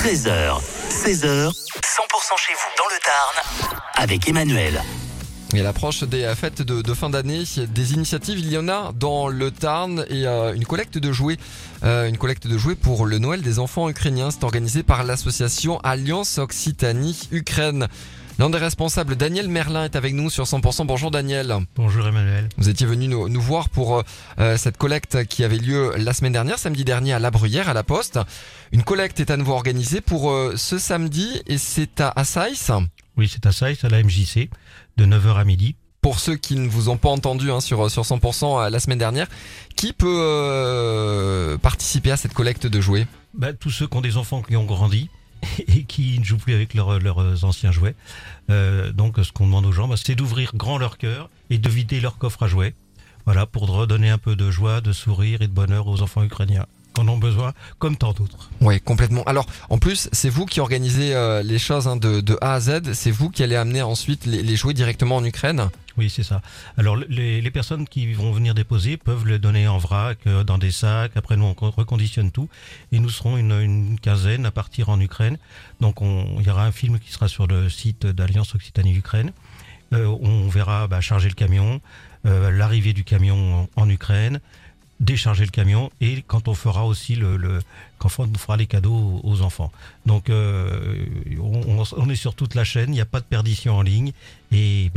13h, 16h, 100% chez vous dans le Tarn avec Emmanuel. Et l'approche des euh, fêtes de, de fin d'année, des initiatives, il y en a dans le Tarn et euh, une collecte de jouets, euh, une collecte de jouets pour le Noël des enfants ukrainiens. C'est organisé par l'association Alliance Occitanie Ukraine. L'un des responsables, Daniel Merlin, est avec nous sur 100%. Bonjour Daniel. Bonjour Emmanuel. Vous étiez venu nous, nous voir pour euh, cette collecte qui avait lieu la semaine dernière, samedi dernier à La Bruyère, à la Poste. Une collecte est à nouveau organisée pour euh, ce samedi et c'est à Assaïs. Oui, c'est à Saïs, à la MJC, de 9h à midi. Pour ceux qui ne vous ont pas entendu hein, sur, sur 100% euh, la semaine dernière, qui peut euh, participer à cette collecte de jouets? Bah, tous ceux qui ont des enfants qui ont grandi et qui ne jouent plus avec leurs, leurs anciens jouets. Euh, donc ce qu'on demande aux gens, bah, c'est d'ouvrir grand leur cœur et de vider leur coffre à jouets. Voilà, pour redonner un peu de joie, de sourire et de bonheur aux enfants ukrainiens en ont besoin, comme tant d'autres. Oui, complètement. Alors, en plus, c'est vous qui organisez euh, les choses hein, de, de A à Z. C'est vous qui allez amener ensuite les jouets directement en Ukraine? Oui, c'est ça. Alors, les, personnes qui vont venir déposer peuvent le donner en vrac, euh, dans des sacs. Après, nous, on reconditionne tout. Et nous serons une, quinzaine à partir en Ukraine. Donc, on, il y aura un film qui sera sur le site d'Alliance Occitanie-Ukraine. Euh, on verra bah, charger le camion, euh, l'arrivée du camion en, Ukraine, décharger le camion et quand on fera aussi le, quand on fera les cadeaux aux enfants. Donc on, on, est sur toute la chaîne, il n'y a pas de perdition en ligne et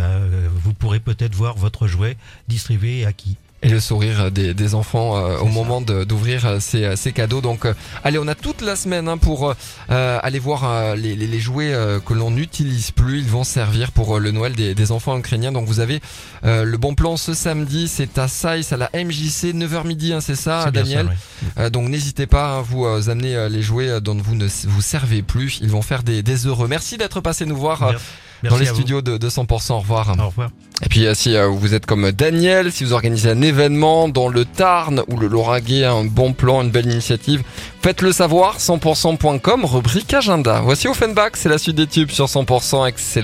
peut-être voir votre jouet distribué et acquis. Et le sourire des, des enfants euh, au ça. moment d'ouvrir euh, ces, ces cadeaux. Donc, euh, allez, on a toute la semaine hein, pour euh, aller voir euh, les, les, les jouets euh, que l'on n'utilise plus. Ils vont servir pour euh, le Noël des, des enfants ukrainiens. Donc, vous avez euh, le bon plan ce samedi. C'est à Saïs, à la MJC, 9h midi, hein, c'est ça, Daniel ça, oui. Euh, donc n'hésitez pas à vous euh, amener euh, les jouets euh, dont vous ne vous servez plus. Ils vont faire des, des heureux. Merci d'être passé nous voir euh, Merci- dans les vous. studios de, de 100%. Au revoir. Au revoir. Et puis euh, si euh, vous êtes comme Daniel, si vous organisez un événement dans le Tarn ou le Lauragais, un bon plan, une belle initiative, faites-le savoir 100%.com, rubrique agenda. Voici Offenbach, c'est la suite des tubes sur 100%, excellent.